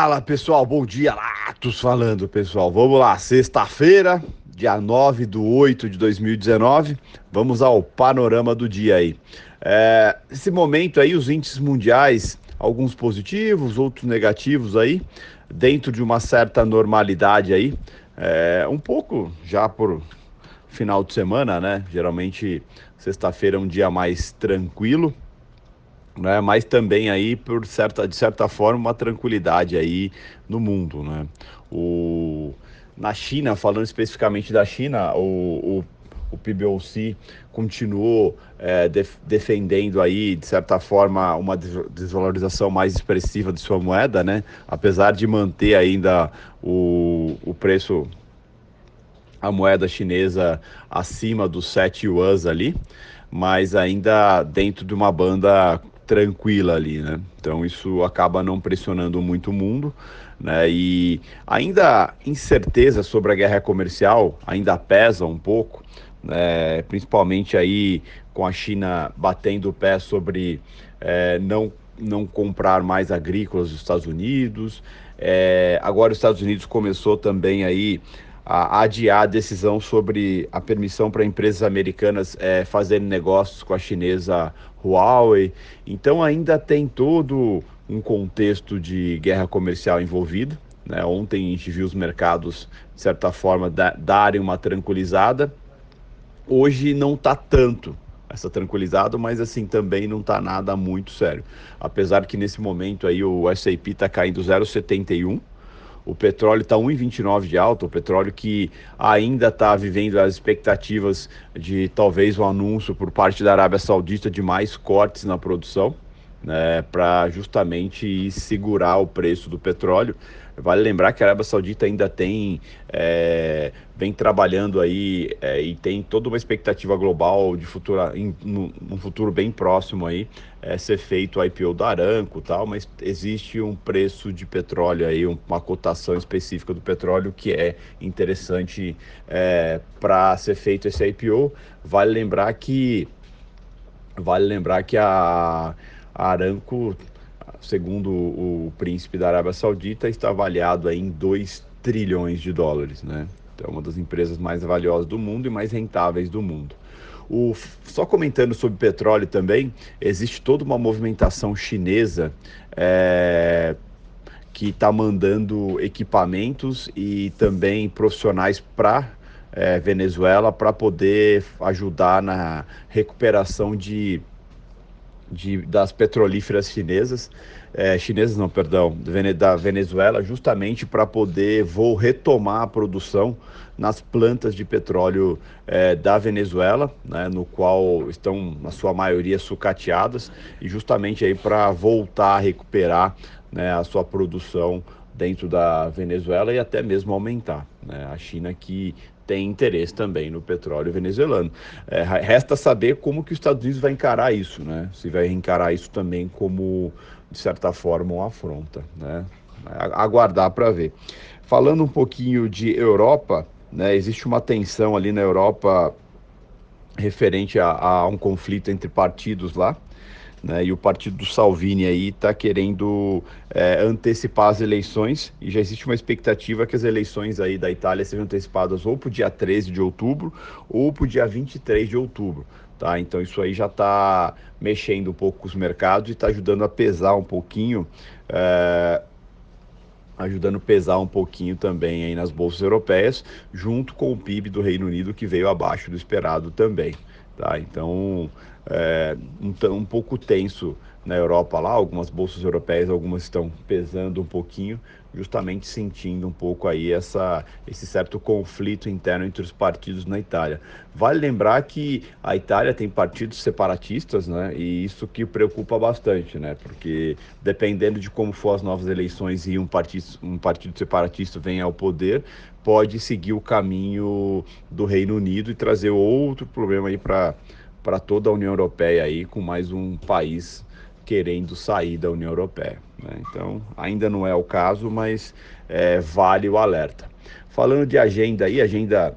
Fala pessoal, bom dia, Latos falando pessoal. Vamos lá, sexta-feira, dia 9 de 8 de 2019. Vamos ao panorama do dia aí. É, esse momento aí, os índices mundiais, alguns positivos, outros negativos aí, dentro de uma certa normalidade aí. É, um pouco já por final de semana, né? Geralmente sexta-feira é um dia mais tranquilo né? Mas também aí por certa de certa forma uma tranquilidade aí no mundo, né? O na China, falando especificamente da China, o, o, o PBOC continuou é, def, defendendo aí, de certa forma, uma desvalorização mais expressiva de sua moeda, né? Apesar de manter ainda o, o preço, a moeda chinesa acima dos 7 yuans ali, mas ainda dentro de uma banda tranquila ali, né? Então isso acaba não pressionando muito o mundo, né? E ainda incerteza sobre a guerra comercial ainda pesa um pouco, né? Principalmente aí com a China batendo o pé sobre é, não não comprar mais agrícolas dos Estados Unidos. É, agora os Estados Unidos começou também aí a adiar a decisão sobre a permissão para empresas americanas é, fazerem negócios com a chinesa Huawei. Então ainda tem todo um contexto de guerra comercial envolvido. Né? Ontem a gente viu os mercados, de certa forma, da, darem uma tranquilizada. Hoje não está tanto essa tranquilizada, mas assim também não está nada muito sério. Apesar que nesse momento aí o S&P está caindo 0,71 o petróleo está 1,29 de alta, o petróleo que ainda está vivendo as expectativas de talvez um anúncio por parte da Arábia Saudita de mais cortes na produção, né, para justamente segurar o preço do petróleo. Vale lembrar que a Arábia Saudita ainda tem, é, vem trabalhando aí é, e tem toda uma expectativa global de futuro, em, no, num futuro bem próximo aí, é, ser feito o IPO da Aranco tal, mas existe um preço de petróleo aí, uma cotação específica do petróleo que é interessante é, para ser feito esse IPO. Vale lembrar que vale lembrar que a, a Aranco segundo o príncipe da Arábia Saudita, está avaliado em 2 trilhões de dólares, né? Então, é uma das empresas mais valiosas do mundo e mais rentáveis do mundo. O, só comentando sobre petróleo também, existe toda uma movimentação chinesa é, que está mandando equipamentos e também profissionais para é, Venezuela para poder ajudar na recuperação de de, das petrolíferas chinesas, é, chinesas não, perdão, da Venezuela, justamente para poder vou retomar a produção nas plantas de petróleo é, da Venezuela, né, no qual estão na sua maioria sucateadas e justamente aí para voltar a recuperar né, a sua produção dentro da Venezuela e até mesmo aumentar. Né? A China que tem interesse também no petróleo venezuelano. É, resta saber como que os Estados Unidos vai encarar isso, né? Se vai encarar isso também como, de certa forma, uma afronta, né? Aguardar para ver. Falando um pouquinho de Europa, né? Existe uma tensão ali na Europa referente a, a um conflito entre partidos lá, né, e o partido do Salvini aí está querendo é, antecipar as eleições e já existe uma expectativa que as eleições aí da Itália sejam antecipadas ou para o dia 13 de outubro ou para o dia 23 de outubro. Tá? Então isso aí já está mexendo um pouco com os mercados e está ajudando a pesar um pouquinho, é, ajudando a pesar um pouquinho também aí nas bolsas europeias, junto com o PIB do Reino Unido que veio abaixo do esperado também. Tá? Então é, um, um pouco tenso na Europa lá, algumas bolsas europeias, algumas estão pesando um pouquinho, justamente sentindo um pouco aí essa, esse certo conflito interno entre os partidos na Itália. Vale lembrar que a Itália tem partidos separatistas, né? E isso que preocupa bastante, né? Porque dependendo de como for as novas eleições e um partido, um partido separatista venha ao poder, pode seguir o caminho do Reino Unido e trazer outro problema aí para para toda a União Europeia aí, com mais um país querendo sair da União Europeia. Né? Então, ainda não é o caso, mas é, vale o alerta. Falando de agenda aí, agenda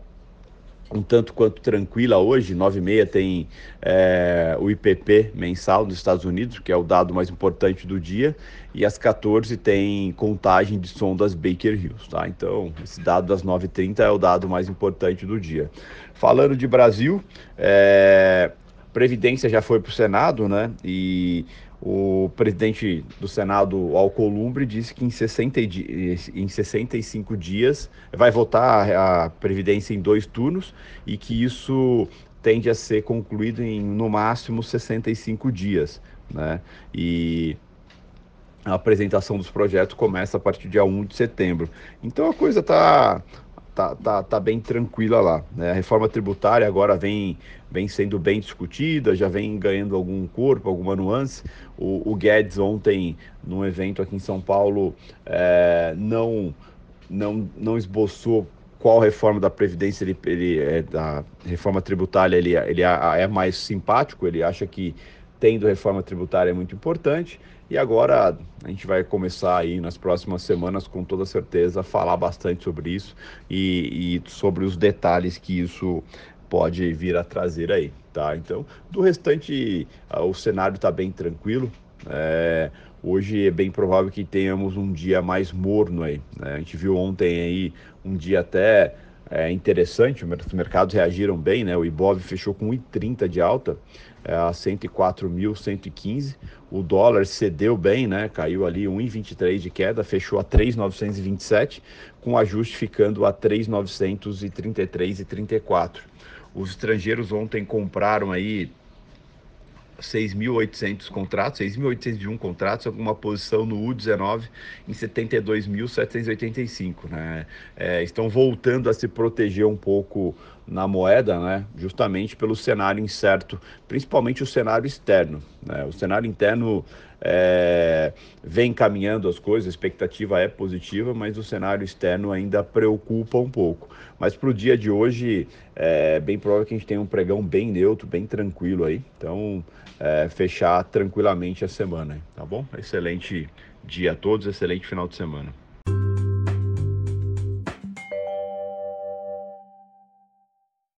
um tanto quanto tranquila hoje. 9 e meia tem é, o IPP mensal dos Estados Unidos, que é o dado mais importante do dia, e às 14 tem contagem de sondas Baker Hughes. Tá? Então, esse dado das 9h30 é o dado mais importante do dia. Falando de Brasil, é, Previdência já foi para o Senado, né? E o presidente do Senado, Alcolumbre, disse que em, 60 em 65 dias vai votar a Previdência em dois turnos e que isso tende a ser concluído em, no máximo, 65 dias. Né? E a apresentação dos projetos começa a partir do dia 1 de setembro. Então a coisa está tá, tá, tá bem tranquila lá. Né? A reforma tributária agora vem, vem sendo bem discutida, já vem ganhando algum corpo, alguma nuance. O, o Guedes ontem, num evento aqui em São Paulo, é, não, não, não esboçou qual reforma da Previdência ele, ele é, da reforma tributária ele, ele é, mais simpático, ele acha que tendo reforma tributária é muito importante. E agora a gente vai começar aí nas próximas semanas, com toda certeza, a falar bastante sobre isso e, e sobre os detalhes que isso pode vir a trazer aí, tá? Então, do restante, o cenário está bem tranquilo. É, hoje é bem provável que tenhamos um dia mais morno aí. Né? A gente viu ontem aí um dia até é, interessante, os mercados reagiram bem, né? O Ibov fechou com 1,30 de alta é, a 104.115. O dólar cedeu bem, né? Caiu ali 1,23 de queda, fechou a 3,927, com ajuste ficando a 3,933,34. Os estrangeiros ontem compraram aí 6.800 contratos, 6.801 contratos, alguma posição no U19 em 72.785, né? É, estão voltando a se proteger um pouco na moeda, né? Justamente pelo cenário incerto, principalmente o cenário externo. Né? O cenário interno é, vem caminhando as coisas, a expectativa é positiva, mas o cenário externo ainda preocupa um pouco. Mas para o dia de hoje, é bem provável que a gente tenha um pregão bem neutro, bem tranquilo aí. Então, é, fechar tranquilamente a semana, tá bom? Excelente dia a todos, excelente final de semana.